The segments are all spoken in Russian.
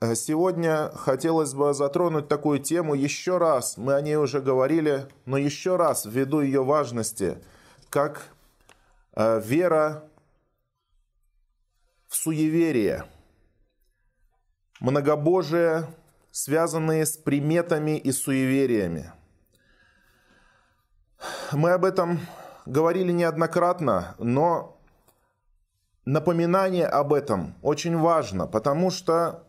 Сегодня хотелось бы затронуть такую тему еще раз. Мы о ней уже говорили, но еще раз ввиду ее важности, как э, вера в суеверие, многобожие, связанные с приметами и суевериями. Мы об этом говорили неоднократно, но напоминание об этом очень важно, потому что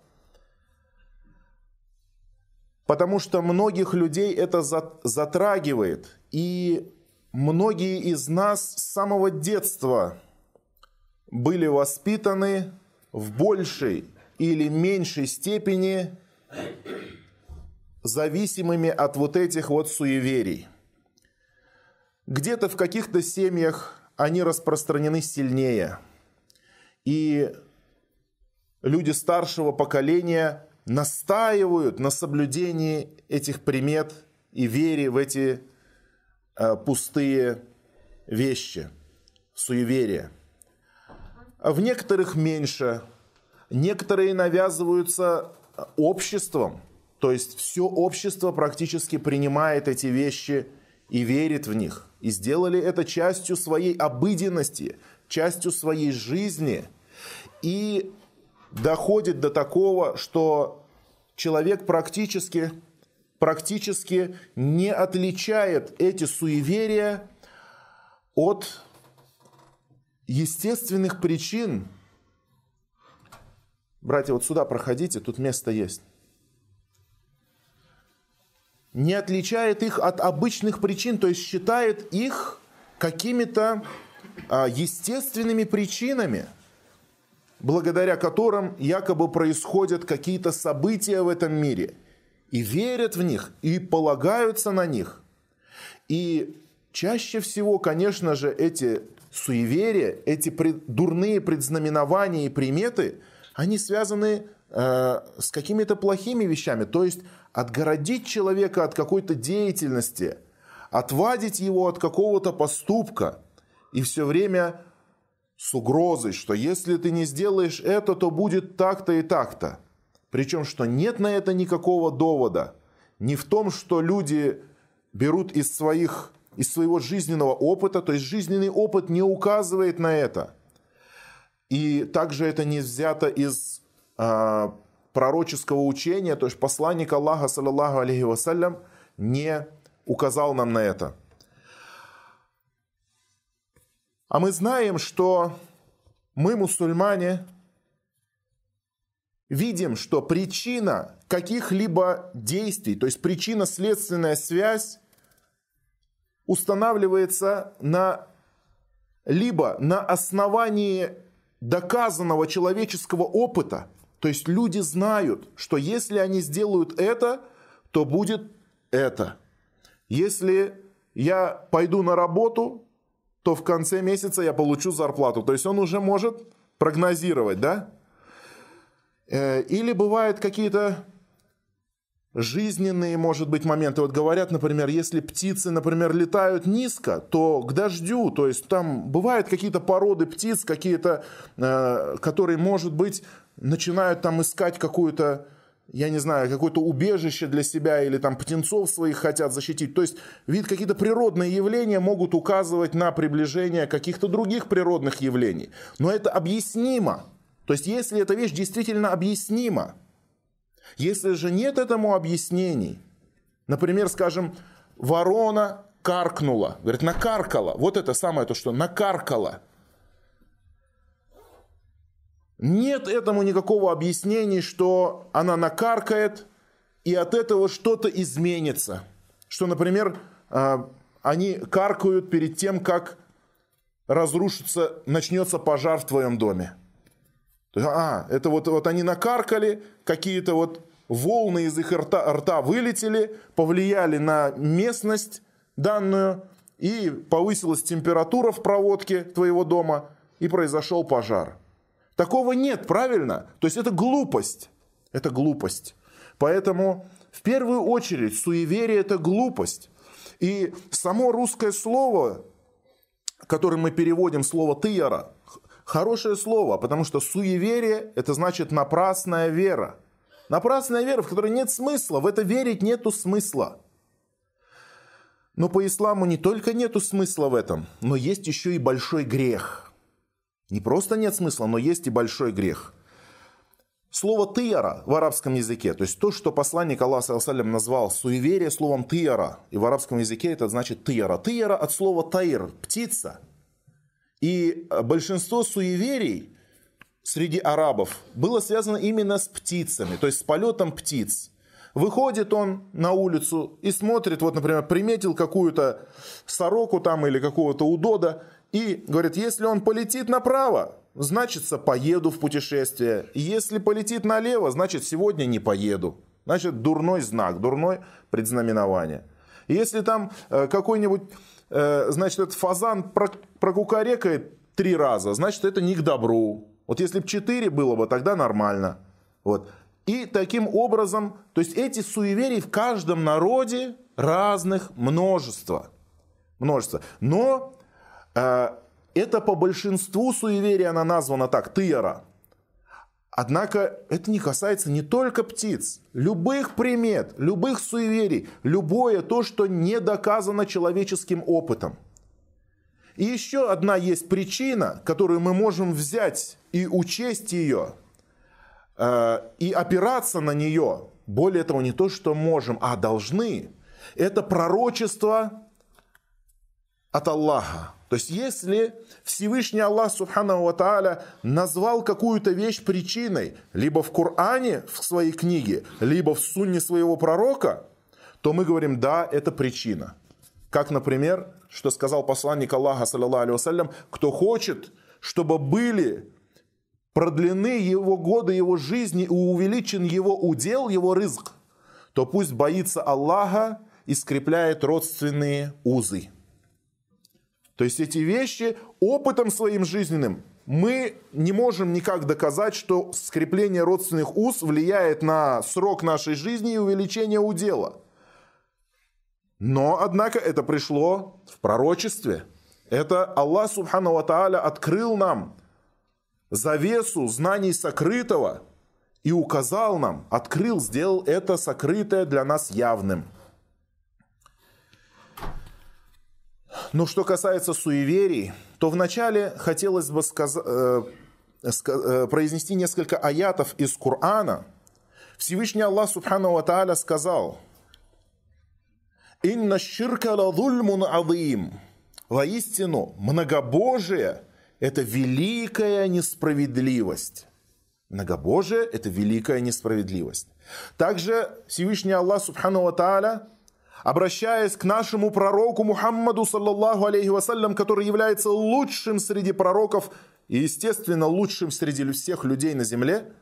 потому что многих людей это затрагивает. И многие из нас с самого детства были воспитаны в большей или меньшей степени зависимыми от вот этих вот суеверий. Где-то в каких-то семьях они распространены сильнее. И люди старшего поколения настаивают на соблюдении этих примет и вере в эти э, пустые вещи, суеверия. В некоторых меньше, некоторые навязываются обществом, то есть все общество практически принимает эти вещи и верит в них. И сделали это частью своей обыденности, частью своей жизни. И доходит до такого, что человек практически, практически не отличает эти суеверия от естественных причин. Братья, вот сюда проходите, тут место есть. Не отличает их от обычных причин, то есть считает их какими-то а, естественными причинами – благодаря которым якобы происходят какие-то события в этом мире, и верят в них, и полагаются на них. И чаще всего, конечно же, эти суеверия, эти пред, дурные предзнаменования и приметы, они связаны э, с какими-то плохими вещами. То есть отгородить человека от какой-то деятельности, отвадить его от какого-то поступка и все время с угрозой, что если ты не сделаешь это, то будет так-то и так-то. Причем, что нет на это никакого довода. Не в том, что люди берут из, своих, из своего жизненного опыта, то есть жизненный опыт не указывает на это. И также это не взято из э, пророческого учения, то есть посланник Аллаха, саллаллаху алейхи вассалям, не указал нам на это. А мы знаем, что мы, мусульмане, видим, что причина каких-либо действий, то есть причинно-следственная связь устанавливается на либо на основании доказанного человеческого опыта, то есть люди знают, что если они сделают это, то будет это. Если я пойду на работу, то в конце месяца я получу зарплату. То есть он уже может прогнозировать, да? Э, или бывают какие-то жизненные, может быть, моменты. Вот говорят, например, если птицы, например, летают низко, то к дождю, то есть там бывают какие-то породы птиц, какие-то, э, которые, может быть, начинают там искать какую-то я не знаю, какое-то убежище для себя или там птенцов своих хотят защитить. То есть, вид какие-то природные явления могут указывать на приближение каких-то других природных явлений. Но это объяснимо. То есть, если эта вещь действительно объяснима, если же нет этому объяснений, например, скажем, ворона каркнула, говорит, накаркала, вот это самое то, что накаркала – нет этому никакого объяснения, что она накаркает, и от этого что-то изменится. Что, например, а, они каркают перед тем, как разрушится, начнется пожар в твоем доме. А, это вот, вот они накаркали, какие-то вот волны из их рта, рта вылетели, повлияли на местность данную, и повысилась температура в проводке твоего дома, и произошел пожар. Такого нет, правильно? То есть это глупость. Это глупость. Поэтому в первую очередь суеверие – это глупость. И само русское слово, которое мы переводим, слово «тыяра», хорошее слово, потому что суеверие – это значит напрасная вера. Напрасная вера, в которой нет смысла, в это верить нету смысла. Но по исламу не только нету смысла в этом, но есть еще и большой грех. Не просто нет смысла, но есть и большой грех. Слово «тыяра» в арабском языке, то есть то, что посланник Аллаха назвал суеверие словом «тыяра», и в арабском языке это значит «тыяра». «Тыяра» от слова «таир» – «птица». И большинство суеверий среди арабов было связано именно с птицами, то есть с полетом птиц. Выходит он на улицу и смотрит, вот, например, приметил какую-то сороку там или какого-то удода, и говорит, если он полетит направо, значит, поеду в путешествие. Если полетит налево, значит, сегодня не поеду. Значит, дурной знак, дурное предзнаменование. Если там э, какой-нибудь, э, значит, этот фазан прокукарекает три раза, значит, это не к добру. Вот если бы четыре было бы, тогда нормально. Вот. И таким образом, то есть эти суеверий в каждом народе разных множество. Множество. Но это по большинству суеверий она названа так, тыяра. Однако это не касается не только птиц, любых примет, любых суеверий, любое то, что не доказано человеческим опытом. И еще одна есть причина, которую мы можем взять и учесть ее, э, и опираться на нее. Более того, не то, что можем, а должны. Это пророчество от Аллаха. То есть, если Всевышний Аллах Субхану Ва назвал какую-то вещь причиной, либо в Коране, в своей книге, либо в сунне своего пророка, то мы говорим, да, это причина. Как, например, что сказал посланник Аллаха, саллиллаху кто хочет, чтобы были продлены его годы его жизни и увеличен его удел, его рызг, то пусть боится Аллаха и скрепляет родственные узы. То есть эти вещи опытом своим жизненным мы не можем никак доказать, что скрепление родственных уз влияет на срок нашей жизни и увеличение удела. Но, однако, это пришло в пророчестве. Это Аллах Субхану Ва Тааля открыл нам завесу знаний сокрытого и указал нам, открыл, сделал это сокрытое для нас явным. Но что касается суеверий, то вначале хотелось бы сказать, э, э, произнести несколько аятов из Корана. Всевышний Аллах Субхану Ва сказал, «Инна ширка ладульмун адим». Воистину, многобожие – это великая несправедливость. Многобожие – это великая несправедливость. Также Всевышний Аллах Субхану Ва обращаясь к нашему пророку Мухаммаду, саллаллаху алейхи вассалям, который является лучшим среди пророков и, естественно, лучшим среди всех людей на земле,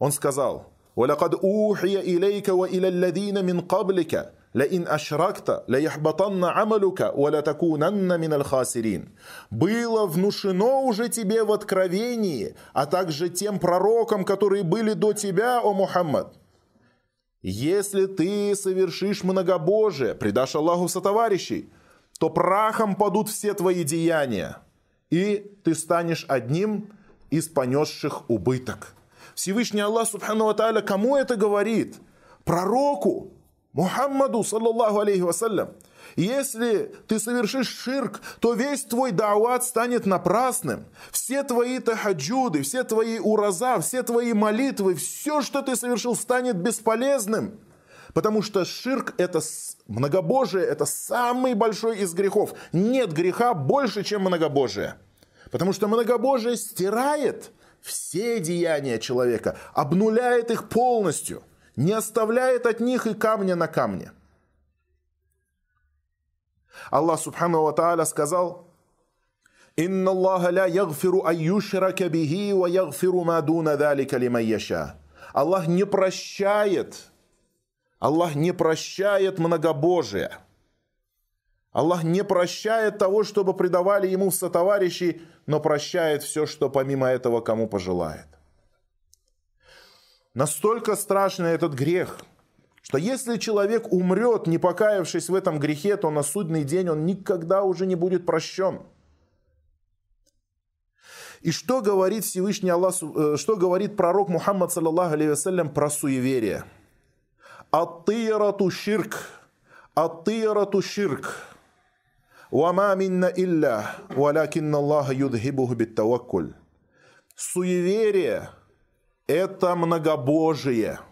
он сказал, «Валякад ухия илейка ва иля мин каблика, «Лаин ашракта, лаяхбатанна амалюка, валятакунанна миналь хасирин». «Было внушено уже тебе в откровении, а также тем пророкам, которые были до тебя, о Мухаммад». Если ты совершишь многобожие, предашь Аллаху сотоварищей, то прахом падут все твои деяния, и ты станешь одним из понесших убыток. Всевышний Аллах Субхану Ва кому это говорит? Пророку, Мухаммаду, саллаллаху алейхи вассалям, если ты совершишь ширк, то весь твой даават станет напрасным. Все твои тахаджуды, все твои ураза, все твои молитвы, все, что ты совершил, станет бесполезным. Потому что ширк – это многобожие, это самый большой из грехов. Нет греха больше, чем многобожие. Потому что многобожие стирает все деяния человека, обнуляет их полностью – не оставляет от них и камня на камне. Аллах Субхану Ва Тааля сказал, «Инна Аллаха ля ягфиру айюшрака бихи ва ягфиру ма дуна далика лиман яша». Аллах не прощает, Аллах не прощает многобожие. Аллах не прощает того, чтобы предавали ему сотоварищи, но прощает все, что помимо этого кому пожелает. Настолько страшный этот грех, что если человек умрет, не покаявшись в этом грехе, то на судный день он никогда уже не будет прощен. И что говорит Всевышний Аллах, э, что говорит пророк Мухаммад, саллаллаху про суеверие? Аттирату ширк, аттирату ширк, вама минна илля, валякинна Аллаха юдхибуху биттаваккуль. Суеверие – это многобожие –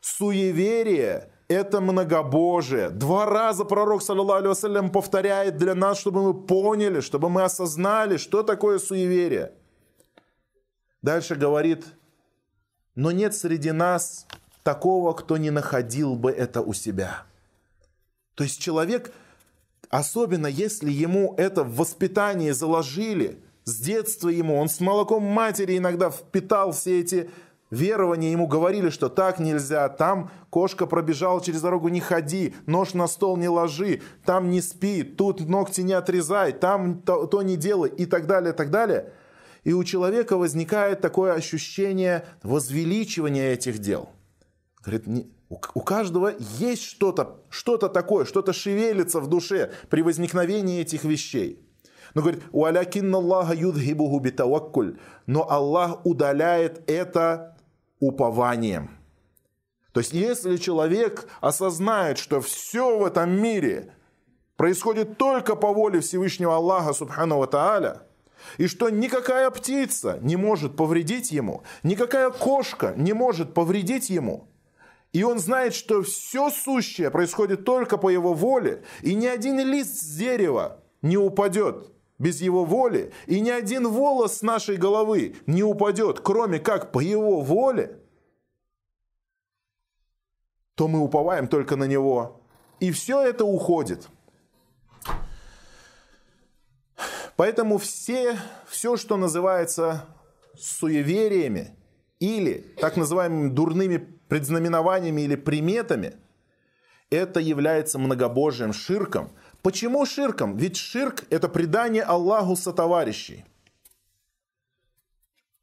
Суеверие – это многобожие. Два раза пророк, саллаллаху алейhi повторяет для нас, чтобы мы поняли, чтобы мы осознали, что такое суеверие. Дальше говорит, но нет среди нас такого, кто не находил бы это у себя. То есть человек – Особенно если ему это в воспитании заложили, с детства ему, он с молоком матери иногда впитал все эти верования, ему говорили, что так нельзя, там кошка пробежала через дорогу, не ходи, нож на стол не ложи, там не спи, тут ногти не отрезай, там то, то не делай и так далее, так далее. И у человека возникает такое ощущение возвеличивания этих дел. Говорит, у каждого есть что-то, что-то такое, что-то шевелится в душе при возникновении этих вещей. Но говорит, «Уалякинна Аллаха юдхибуху битаваккуль». Но Аллах удаляет это упованием. То есть, если человек осознает, что все в этом мире происходит только по воле Всевышнего Аллаха, Субхану Тааля, и что никакая птица не может повредить ему, никакая кошка не может повредить ему – и он знает, что все сущее происходит только по его воле, и ни один лист с дерева не упадет без его воли, и ни один волос с нашей головы не упадет, кроме как по его воле, то мы уповаем только на него. И все это уходит. Поэтому все, все, что называется суевериями или так называемыми дурными предзнаменованиями или приметами, это является многобожием, ширком. Почему ширком? Ведь ширк – это предание Аллаху сотоварищей.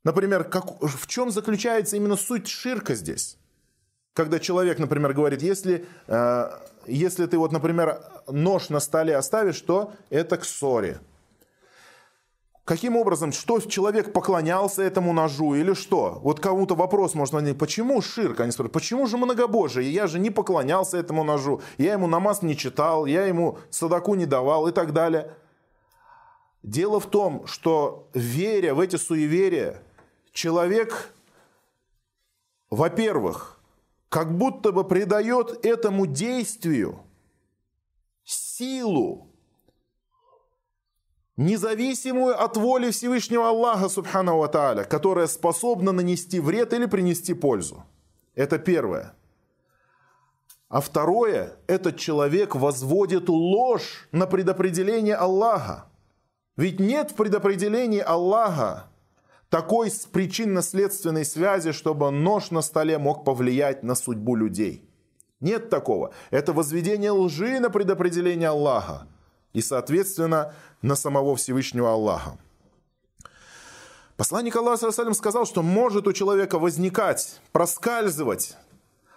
Например, как, в чем заключается именно суть ширка здесь? Когда человек, например, говорит, если, э, если ты, вот, например, нож на столе оставишь, то это к ссоре. Каким образом, что человек поклонялся этому ножу или что? Вот кому-то вопрос можно задать, почему ширк? Они спрашивают, почему же многобожие? Я же не поклонялся этому ножу, я ему намаз не читал, я ему садаку не давал и так далее. Дело в том, что веря в эти суеверия, человек, во-первых, как будто бы придает этому действию силу, независимую от воли Всевышнего Аллаха, Субхану Тааля, которая способна нанести вред или принести пользу. Это первое. А второе, этот человек возводит ложь на предопределение Аллаха. Ведь нет в предопределении Аллаха такой причинно-следственной связи, чтобы нож на столе мог повлиять на судьбу людей. Нет такого. Это возведение лжи на предопределение Аллаха и, соответственно, на самого Всевышнего Аллаха. Посланник Аллаха сказал, что может у человека возникать, проскальзывать,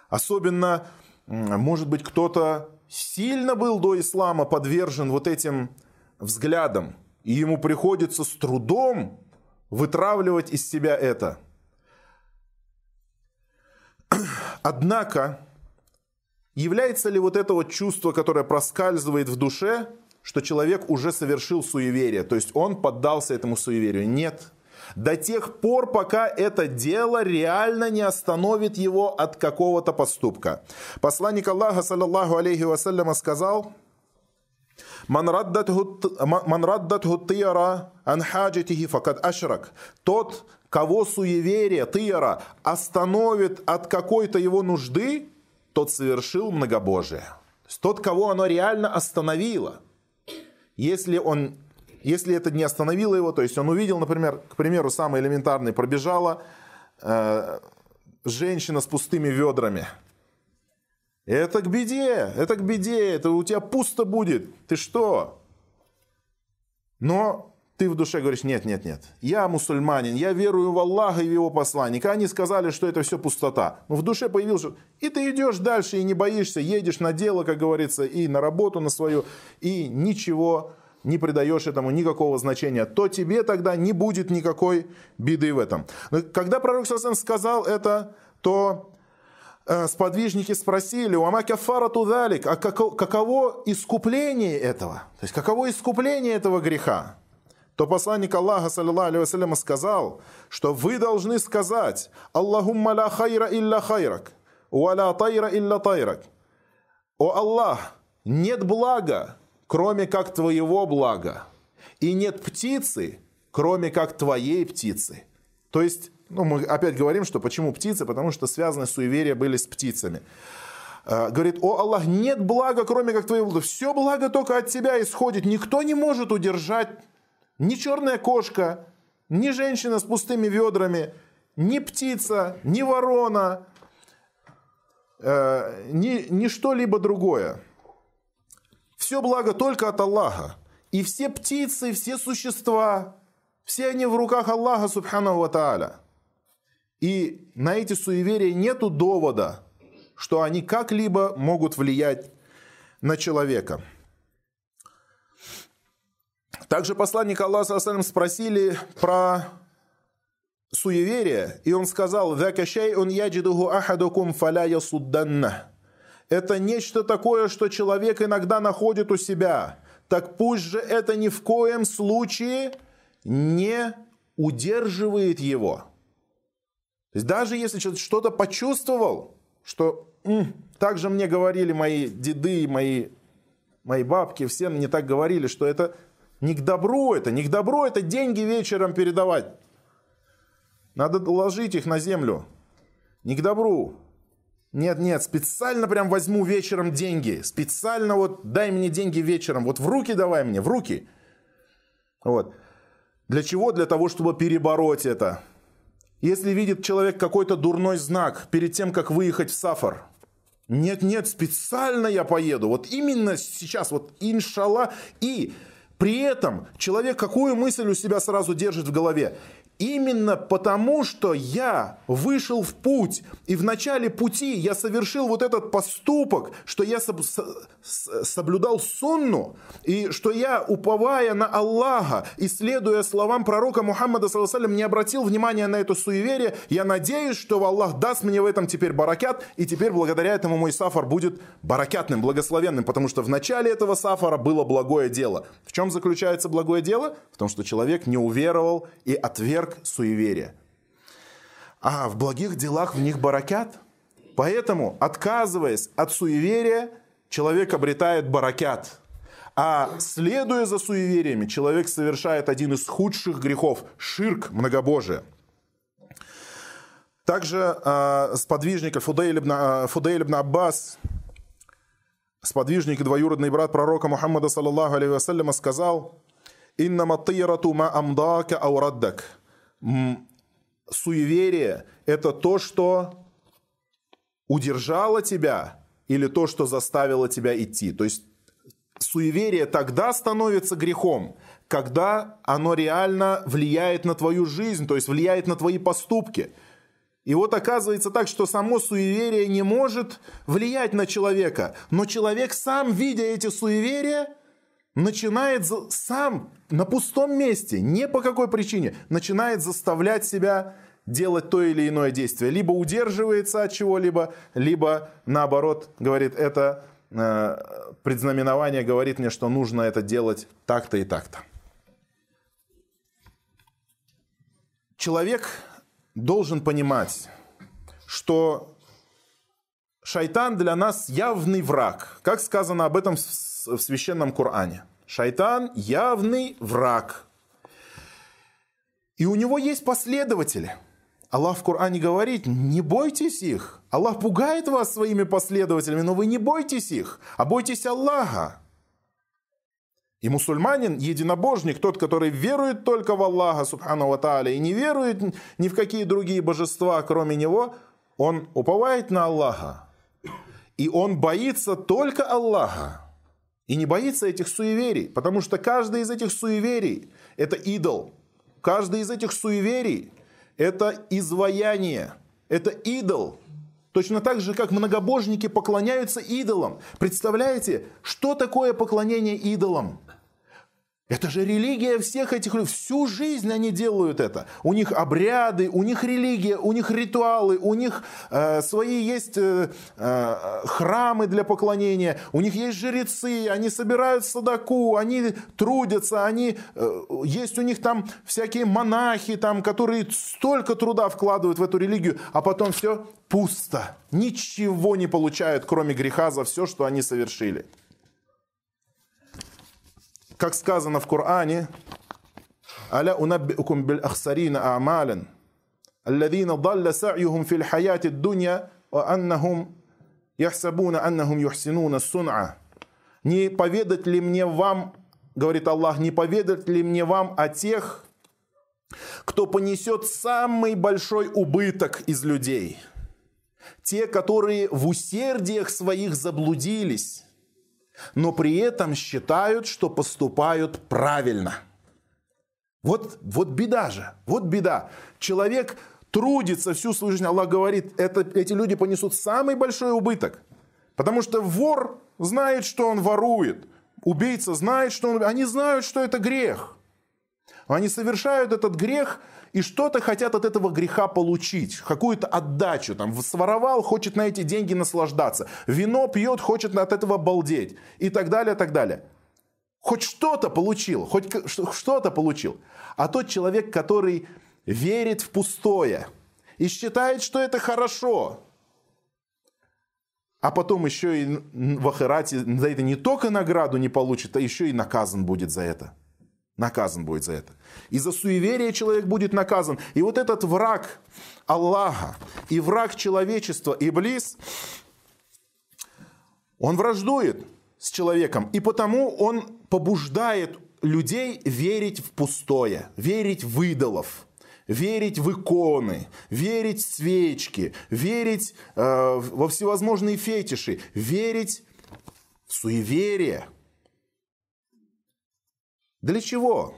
особенно, может быть, кто-то сильно был до ислама подвержен вот этим взглядам, и ему приходится с трудом вытравливать из себя это. Однако, является ли вот это вот чувство, которое проскальзывает в душе, что человек уже совершил суеверие, то есть он поддался этому суеверию. Нет. До тех пор, пока это дело реально не остановит его от какого-то поступка. Посланник Аллаха, саллаллаху алейхи вассаляма, сказал, «Ман раддатху тияра ан хаджатихи факад ашрак». Тот, кого суеверие, тияра, остановит от какой-то его нужды, тот совершил многобожие. Тот, кого оно реально остановило – если он если это не остановило его, то есть он увидел, например, к примеру, самый элементарный, пробежала э, женщина с пустыми ведрами. Это к беде, это к беде, это у тебя пусто будет. Ты что? Но ты в душе говоришь, нет, нет, нет, я мусульманин, я верую в Аллаха и в его посланника. Они сказали, что это все пустота. Но в душе появился, и ты идешь дальше и не боишься, едешь на дело, как говорится, и на работу на свою, и ничего не придаешь этому никакого значения, то тебе тогда не будет никакой беды в этом. Но когда пророк Сасан сказал это, то э, сподвижники спросили, у Амакафара Тудалик, а каково искупление этого? То есть каково искупление этого греха? То посланник Аллаха, саллиллаху сказал, что вы должны сказать «Аллахумма ла хайра илля хайрак, ва ла тайра илля тайрак». «О Аллах, нет блага, кроме как твоего блага, и нет птицы, кроме как твоей птицы». То есть, ну, мы опять говорим, что почему птицы, потому что связаны суеверия были с птицами. Э, говорит, о Аллах, нет блага, кроме как твоего блага. Все благо только от тебя исходит. Никто не может удержать ни черная кошка, ни женщина с пустыми ведрами, ни птица, ни ворона, э, ни, ни что-либо другое. Все благо только от Аллаха. И все птицы, все существа, все они в руках Аллаха, субхану ва тааля. И на эти суеверия нету довода, что они как-либо могут влиять на человека. Также посланник Аллаха спросили про суеверие, и он сказал, он ахадукум фаля Это нечто такое, что человек иногда находит у себя. Так пусть же это ни в коем случае не удерживает его. То есть даже если что-то почувствовал, что так же мне говорили мои деды, мои, мои бабки, все мне так говорили, что это не к добру это, не к добру это деньги вечером передавать. Надо ложить их на землю. Не к добру. Нет, нет, специально прям возьму вечером деньги. Специально вот дай мне деньги вечером. Вот в руки давай мне, в руки. Вот. Для чего? Для того, чтобы перебороть это. Если видит человек какой-то дурной знак перед тем, как выехать в Сафар. Нет, нет, специально я поеду. Вот именно сейчас, вот иншалла. И при этом человек какую мысль у себя сразу держит в голове? Именно потому, что я вышел в путь, и в начале пути я совершил вот этот поступок, что я соблюдал сунну, и что я, уповая на Аллаха и следуя словам пророка Мухаммада, саллаллаху не обратил внимания на это суеверие, я надеюсь, что Аллах даст мне в этом теперь баракят, и теперь благодаря этому мой сафар будет баракятным, благословенным, потому что в начале этого сафара было благое дело. В чем заключается благое дело? В том, что человек не уверовал и отверг отверг суеверия. А в благих делах в них баракят. Поэтому, отказываясь от суеверия, человек обретает баракят. А следуя за суевериями, человек совершает один из худших грехов – ширк, многобожие. Также э, сподвижник Фудейль ибн, э, Фудейль ибн Аббас, сподвижник и двоюродный брат пророка Мухаммада, саллаллаху алейхи вассаляма, сказал «Инна маттирату ма амдака аураддак» суеверие – это то, что удержало тебя или то, что заставило тебя идти. То есть суеверие тогда становится грехом, когда оно реально влияет на твою жизнь, то есть влияет на твои поступки. И вот оказывается так, что само суеверие не может влиять на человека, но человек сам, видя эти суеверия, начинает сам на пустом месте, не по какой причине, начинает заставлять себя делать то или иное действие. Либо удерживается от чего-либо, либо наоборот говорит, это э, предзнаменование говорит мне, что нужно это делать так-то и так-то. Человек должен понимать, что шайтан для нас явный враг. Как сказано об этом в в священном Коране. Шайтан явный враг. И у него есть последователи. Аллах в Коране говорит, не бойтесь их. Аллах пугает вас своими последователями, но вы не бойтесь их, а бойтесь Аллаха. И мусульманин, единобожник, тот, который верует только в Аллаха, субхану ва тааля, и не верует ни в какие другие божества, кроме него, он уповает на Аллаха. И он боится только Аллаха. И не боится этих суеверий, потому что каждый из этих суеверий – это идол. Каждый из этих суеверий – это изваяние, это идол. Точно так же, как многобожники поклоняются идолам. Представляете, что такое поклонение идолам? Это же религия всех этих людей. Всю жизнь они делают это. У них обряды, у них религия, у них ритуалы, у них э, свои есть э, э, храмы для поклонения, у них есть жрецы, они собирают садаку, они трудятся, они, э, есть у них там всякие монахи, там, которые столько труда вкладывают в эту религию, а потом все пусто. Ничего не получают, кроме греха за все, что они совершили. Как сказано в Коране, «Аля унаббиукум биль ахсарина а'мален, аллазина далля са'юхум фил хаяти дунья, а аннахум яхсабуна аннахум юхсинуна сун'а». «Не поведать ли мне вам, — говорит Аллах, — не поведать ли мне вам о тех, кто понесет самый большой убыток из людей?» те, которые в усердиях своих заблудились, но при этом считают, что поступают правильно. Вот, вот беда же, вот беда. Человек трудится всю свою жизнь, Аллах говорит, это, эти люди понесут самый большой убыток. Потому что вор знает, что он ворует. Убийца знает, что он... Они знают, что это грех. Они совершают этот грех и что-то хотят от этого греха получить, какую-то отдачу, там, своровал, хочет на эти деньги наслаждаться, вино пьет, хочет от этого балдеть и так далее, так далее. Хоть что-то получил, хоть что-то получил. А тот человек, который верит в пустое и считает, что это хорошо, а потом еще и в Ахирате за это не только награду не получит, а еще и наказан будет за это наказан будет за это. И за суеверие человек будет наказан. И вот этот враг Аллаха и враг человечества, Иблис, он враждует с человеком. И потому он побуждает людей верить в пустое, верить в идолов, верить в иконы, верить в свечки, верить э, во всевозможные фетиши, верить в суеверие – для чего?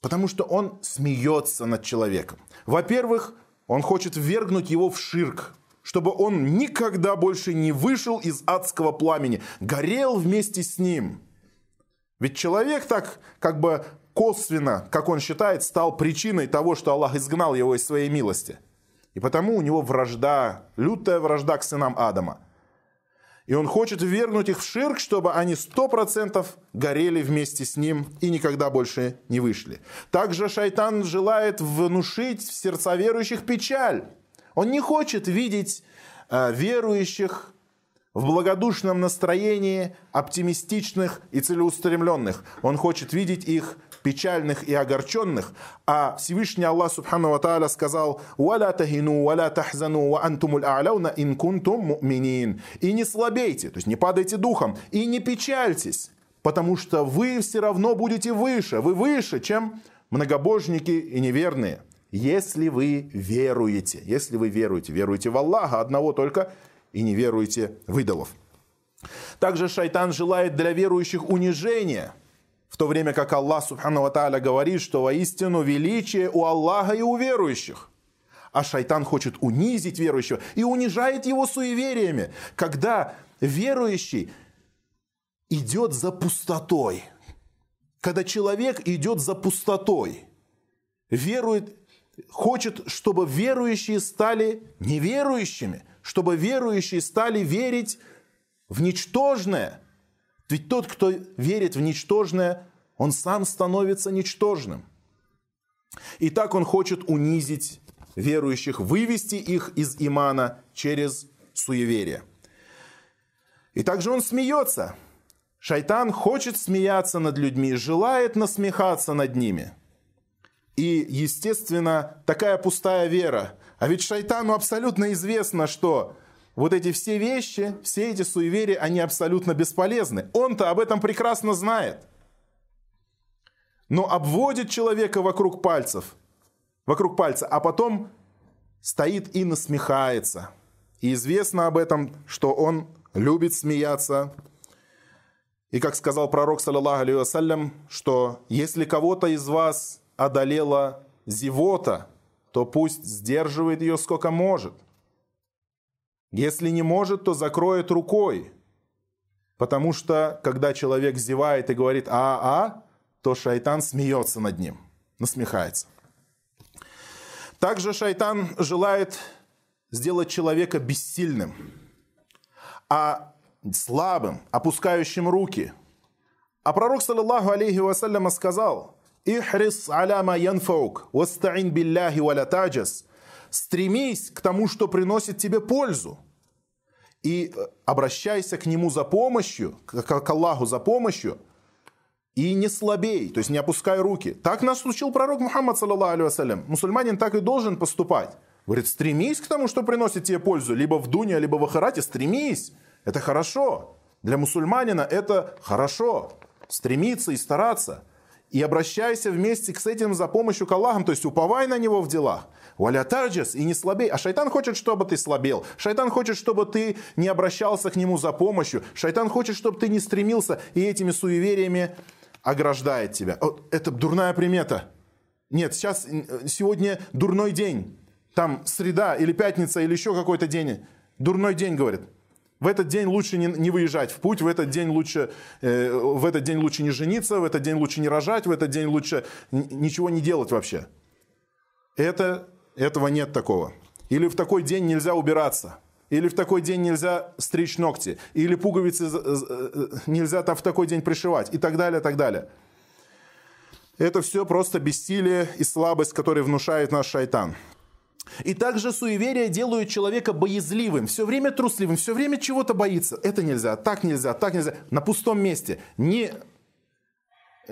Потому что он смеется над человеком. Во-первых, он хочет ввергнуть его в ширк, чтобы он никогда больше не вышел из адского пламени, горел вместе с ним. Ведь человек так как бы косвенно, как он считает, стал причиной того, что Аллах изгнал его из своей милости. И потому у него вражда, лютая вражда к сынам Адама – и он хочет вернуть их в ширк, чтобы они сто процентов горели вместе с ним и никогда больше не вышли. Также шайтан желает внушить в сердца верующих печаль. Он не хочет видеть э, верующих в благодушном настроении, оптимистичных и целеустремленных. Он хочет видеть их печальных и огорченных, а Всевышний Аллах Субхану Тааля сказал «Валя тахину, валя тахзану, ва антумуль а'ляуна ин кунтум муминин». И не слабейте, то есть не падайте духом, и не печальтесь, потому что вы все равно будете выше, вы выше, чем многобожники и неверные. Если вы веруете, если вы веруете, веруете в Аллаха одного только и не веруете в идолов. Также шайтан желает для верующих унижения – в то время как Аллах Субхану Тааля говорит, что воистину величие у Аллаха и у верующих. А шайтан хочет унизить верующего и унижает его суевериями, когда верующий идет за пустотой. Когда человек идет за пустотой, верует, хочет, чтобы верующие стали неверующими, чтобы верующие стали верить в ничтожное – ведь тот, кто верит в ничтожное, он сам становится ничтожным. И так он хочет унизить верующих, вывести их из имана через суеверие. И также он смеется. Шайтан хочет смеяться над людьми, желает насмехаться над ними. И, естественно, такая пустая вера. А ведь шайтану абсолютно известно, что вот эти все вещи, все эти суеверия, они абсолютно бесполезны. Он-то об этом прекрасно знает. Но обводит человека вокруг пальцев, вокруг пальца, а потом стоит и насмехается. И известно об этом, что он любит смеяться. И как сказал пророк, саллаллаху алейhi что если кого-то из вас одолела зевота, то пусть сдерживает ее сколько может. Если не может, то закроет рукой. Потому что, когда человек зевает и говорит «а-а», то шайтан смеется над ним, насмехается. Также шайтан желает сделать человека бессильным, а слабым, опускающим руки. А пророк, саллаллаху алейхи вассаляма, сказал, «Ихрис аляма янфаук, вастаин билляхи валя таджас». Стремись к тому, что приносит тебе пользу. И э, обращайся к Нему за помощью, к Аллаху за помощью, и не слабей, то есть не опускай руки. Так нас учил пророк Мухаммад, саллаллаху алейhi Мусульманин так и должен поступать. Говорит, стремись к тому, что приносит тебе пользу, либо в дуне, либо в ахарате, стремись. Это хорошо. Для мусульманина это хорошо. Стремиться и стараться. И обращайся вместе с этим за помощью к Аллаху, то есть уповай на Него в делах. Валя тарджас, и не слабей. А шайтан хочет, чтобы ты слабел. Шайтан хочет, чтобы ты не обращался к нему за помощью. Шайтан хочет, чтобы ты не стремился и этими суевериями ограждает тебя. Это дурная примета. Нет, сейчас, сегодня дурной день. Там среда или пятница или еще какой-то день. Дурной день, говорит. В этот день лучше не, не выезжать в путь, в этот день лучше, э, в этот день лучше не жениться, в этот день лучше не рожать, в этот день лучше ничего не делать вообще. Это, этого нет такого. Или в такой день нельзя убираться. Или в такой день нельзя стричь ногти. Или пуговицы э, нельзя в такой день пришивать. И так далее, так далее. Это все просто бессилие и слабость, которые внушает наш шайтан. И также суеверия делают человека боязливым, все время трусливым, все время чего-то боится. Это нельзя, так нельзя, так нельзя. На пустом месте. Не,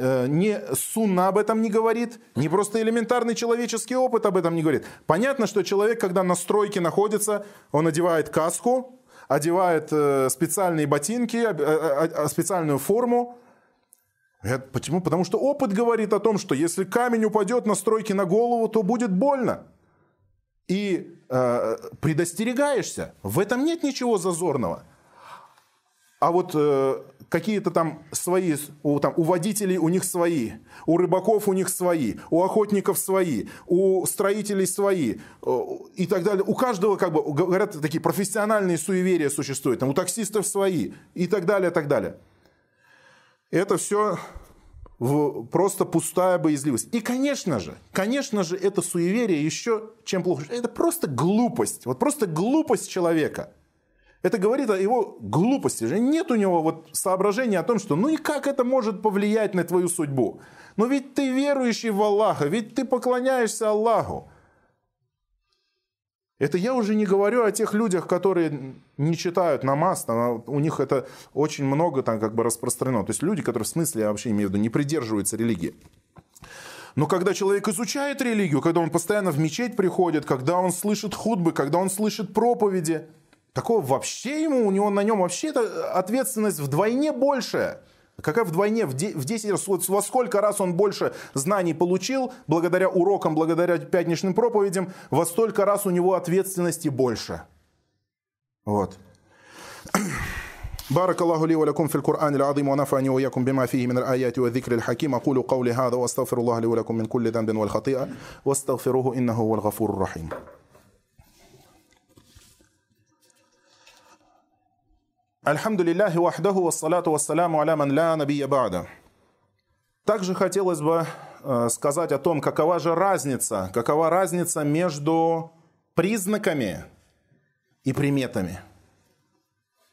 э, не сунна об этом не говорит, не просто элементарный человеческий опыт об этом не говорит. Понятно, что человек, когда на стройке находится, он одевает каску, одевает э, специальные ботинки, э, специальную форму, Почему? Потому что опыт говорит о том, что если камень упадет на стройке на голову, то будет больно и э, предостерегаешься. В этом нет ничего зазорного. А вот э, какие-то там свои, у, там, у водителей у них свои, у рыбаков у них свои, у охотников свои, у строителей свои э, и так далее. У каждого, как бы, говорят, такие профессиональные суеверия существуют, там, у таксистов свои и так далее, и так далее. Это все в просто пустая боязливость. И, конечно же, конечно же, это суеверие еще чем плохо. Это просто глупость. Вот просто глупость человека. Это говорит о его глупости. Нет у него вот соображения о том, что ну и как это может повлиять на твою судьбу. Но ведь ты верующий в Аллаха, ведь ты поклоняешься Аллаху. Это я уже не говорю о тех людях, которые не читают намаз, там, у них это очень много там как бы распространено. То есть люди, которые в смысле, я вообще имею в виду, не придерживаются религии. Но когда человек изучает религию, когда он постоянно в мечеть приходит, когда он слышит худбы, когда он слышит проповеди, такого вообще ему, у него на нем вообще ответственность вдвойне большая. Какая вдвойне, в 10 раз, вот во сколько раз он больше знаний получил, благодаря урокам, благодаря пятничным проповедям, во столько раз у него ответственности больше. Вот. بارك الله لي ولكم في القرآن العظيم ونفعني وإياكم بما فيه من الآيات والذكر الحكيم أقول قولي هذا وأستغفر الله لي ولكم من كل ذنب والخطيئة واستغفروه إنه هو الغفور الرحيم Альхамду лилляхи вахдаху вассалату вассаляму аля ман ля набия бада. Также хотелось бы э, сказать о том, какова же разница, какова разница между признаками и приметами.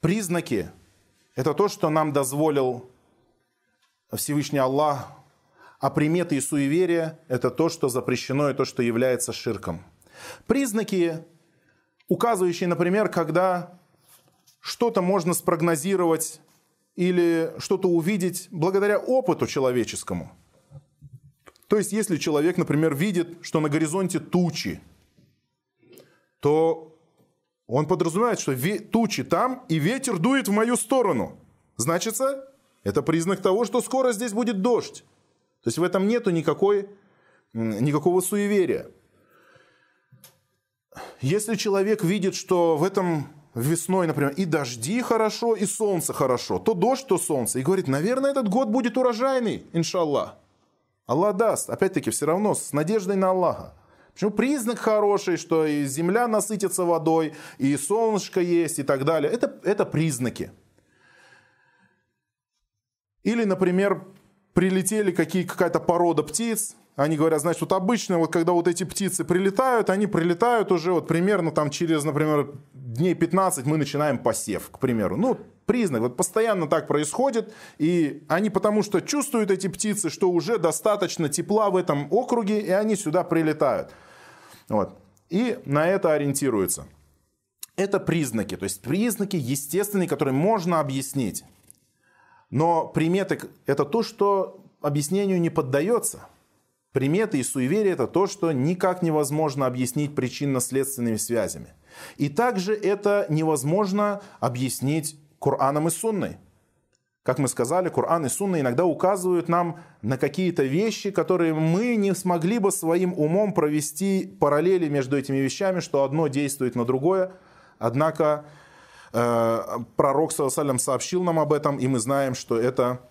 Признаки – это то, что нам дозволил Всевышний Аллах, а приметы и суеверия – это то, что запрещено и то, что является ширком. Признаки, указывающие, например, когда что-то можно спрогнозировать или что-то увидеть благодаря опыту человеческому. То есть, если человек, например, видит, что на горизонте тучи, то он подразумевает, что тучи там, и ветер дует в мою сторону. Значится, это признак того, что скоро здесь будет дождь. То есть в этом нету никакой, никакого суеверия. Если человек видит, что в этом весной, например, и дожди хорошо, и солнце хорошо. То дождь, то солнце. И говорит, наверное, этот год будет урожайный, иншаллах. Аллах даст. Опять-таки, все равно с надеждой на Аллаха. Почему признак хороший, что и земля насытится водой, и солнышко есть, и так далее. Это, это признаки. Или, например, прилетели какие, какая-то порода птиц, они говорят, значит, вот обычно, вот когда вот эти птицы прилетают, они прилетают уже вот примерно там через, например, дней 15 мы начинаем посев, к примеру. Ну, признак, вот постоянно так происходит, и они потому что чувствуют эти птицы, что уже достаточно тепла в этом округе, и они сюда прилетают. Вот. И на это ориентируются. Это признаки, то есть признаки естественные, которые можно объяснить. Но приметы – это то, что объяснению не поддается – Приметы и суеверия – это то, что никак невозможно объяснить причинно-следственными связями. И также это невозможно объяснить Кораном и Сунной. Как мы сказали, Коран и Сунна иногда указывают нам на какие-то вещи, которые мы не смогли бы своим умом провести параллели между этими вещами, что одно действует на другое. Однако э, пророк Салам сообщил нам об этом, и мы знаем, что это,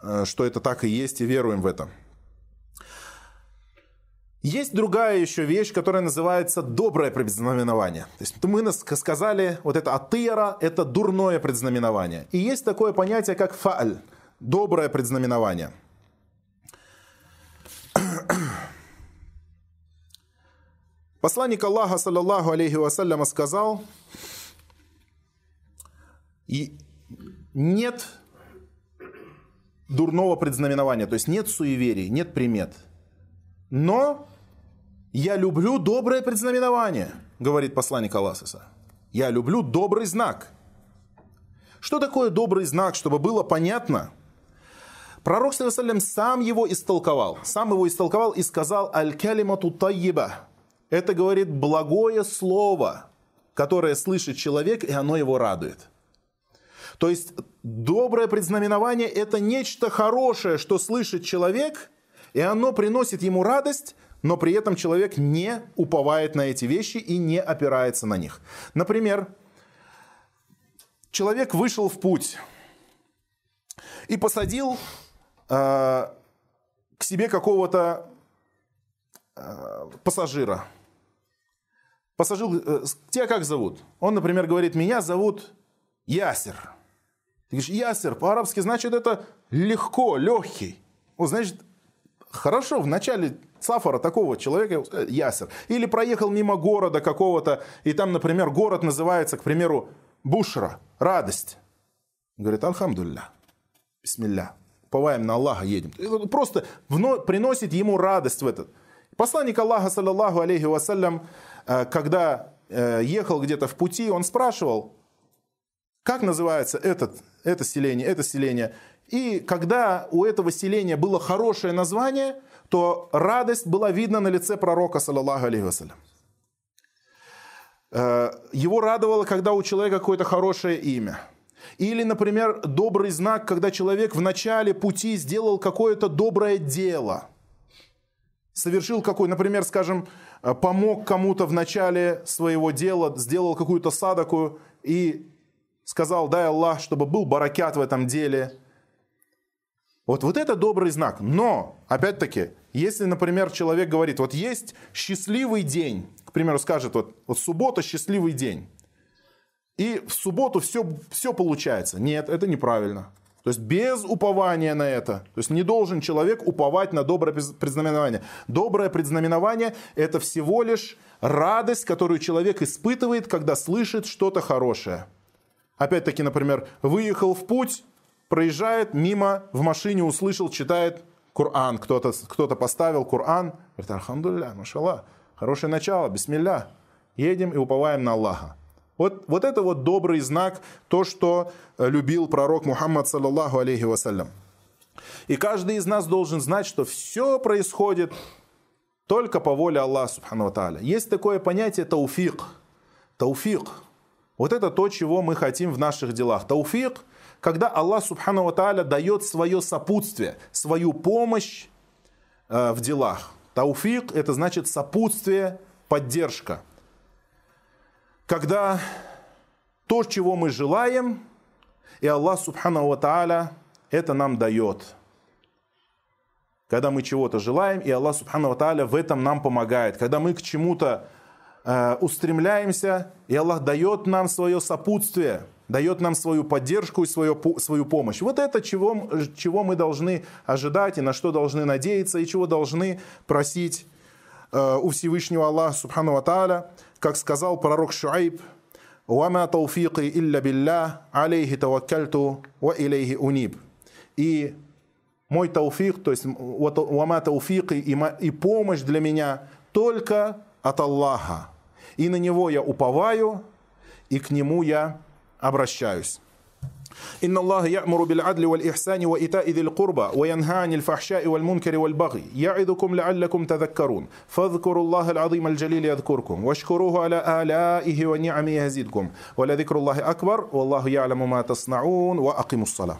э, что это так и есть, и веруем в это. Есть другая еще вещь, которая называется доброе предзнаменование. То есть мы сказали, вот это атыра, это дурное предзнаменование. И есть такое понятие, как фааль, доброе предзнаменование. Посланник Аллаха, саллаллаху алейхи вассаляма, сказал, и нет дурного предзнаменования, то есть нет суеверий, нет примет. Но я люблю доброе предзнаменование, говорит посланник Аллаха. Я люблю добрый знак. Что такое добрый знак, чтобы было понятно? Пророк Салям сам его истолковал. Сам его истолковал и сказал «Аль-калимату тайиба». Это, говорит, благое слово, которое слышит человек, и оно его радует. То есть доброе предзнаменование – это нечто хорошее, что слышит человек, и оно приносит ему радость, но при этом человек не уповает на эти вещи и не опирается на них. Например, человек вышел в путь и посадил э, к себе какого-то э, пассажира. Пассажир, э, тебя как зовут? Он, например, говорит, меня зовут Ясер. Ты говоришь, Ясер, по-арабски значит это легко, легкий. Вот, значит, хорошо, в начале Сафара такого человека, э, Ясер. Или проехал мимо города какого-то, и там, например, город называется, к примеру, Бушра, радость. Говорит, Альхамдулля, бисмилля, уповаем на Аллаха, едем. Просто приносит ему радость в этот. Посланник Аллаха, саллаллаху алейхи вассалям, э, когда э, ехал где-то в пути, он спрашивал, как называется этот, это селение, это селение. И когда у этого селения было хорошее название – то радость была видна на лице пророка, саллаллаху алейхи. Э, его радовало, когда у человека какое-то хорошее имя. Или, например, добрый знак, когда человек в начале пути сделал какое-то доброе дело. Совершил какой, например, скажем, э, помог кому-то в начале своего дела, сделал какую-то садаку и сказал, дай Аллах, чтобы был баракят в этом деле. Вот, вот это добрый знак. Но, опять-таки, если, например, человек говорит, вот есть счастливый день, к примеру, скажет, вот, вот суббота счастливый день, и в субботу все, все получается. Нет, это неправильно. То есть без упования на это. То есть не должен человек уповать на доброе предзнаменование. Доброе предзнаменование – это всего лишь радость, которую человек испытывает, когда слышит что-то хорошее. Опять-таки, например, выехал в путь, проезжает мимо, в машине услышал, читает Коран, кто-то кто поставил Коран, говорит, Алхамдулилля, машаллах, хорошее начало, бисмилля, едем и уповаем на Аллаха. Вот, вот это вот добрый знак, то, что э, любил пророк Мухаммад, саллаллаху алейхи вассалям. И каждый из нас должен знать, что все происходит только по воле Аллаха, субхану тааля. Есть такое понятие тауфик. Тауфик. Вот это то, чего мы хотим в наших делах. Тауфик – когда Аллах Субхану Тааля дает свое сопутствие, свою помощь э, в делах. Тауфик – это значит сопутствие, поддержка. Когда то, чего мы желаем, и Аллах Субхану Тааля это нам дает. Когда мы чего-то желаем, и Аллах Субхану Тааля в этом нам помогает. Когда мы к чему-то э, устремляемся, и Аллах дает нам свое сопутствие, дает нам свою поддержку и свою, свою помощь. Вот это чего, чего мы должны ожидать, и на что должны надеяться, и чего должны просить э, у Всевышнего Аллаха Субхану Ва Тааля. Как сказал пророк Шуайб, «Вама тауфики илля билля, алейхи таваккальту, ва илейхи униб». И мой тауфик, то есть «Вама тауфики» и помощь для меня только от Аллаха. И на Него я уповаю, и к Нему я обращаюсь. إن الله يأمر بالعدل والإحسان وإيتاء ذي القربى وينهى عن الفحشاء والمنكر والبغي يعظكم لعلكم تذكرون فاذكروا الله العظيم الجليل يذكركم واشكروه على آلائه ونعمه يزدكم ولذكر الله أكبر والله يعلم ما تصنعون وأقيموا الصلاة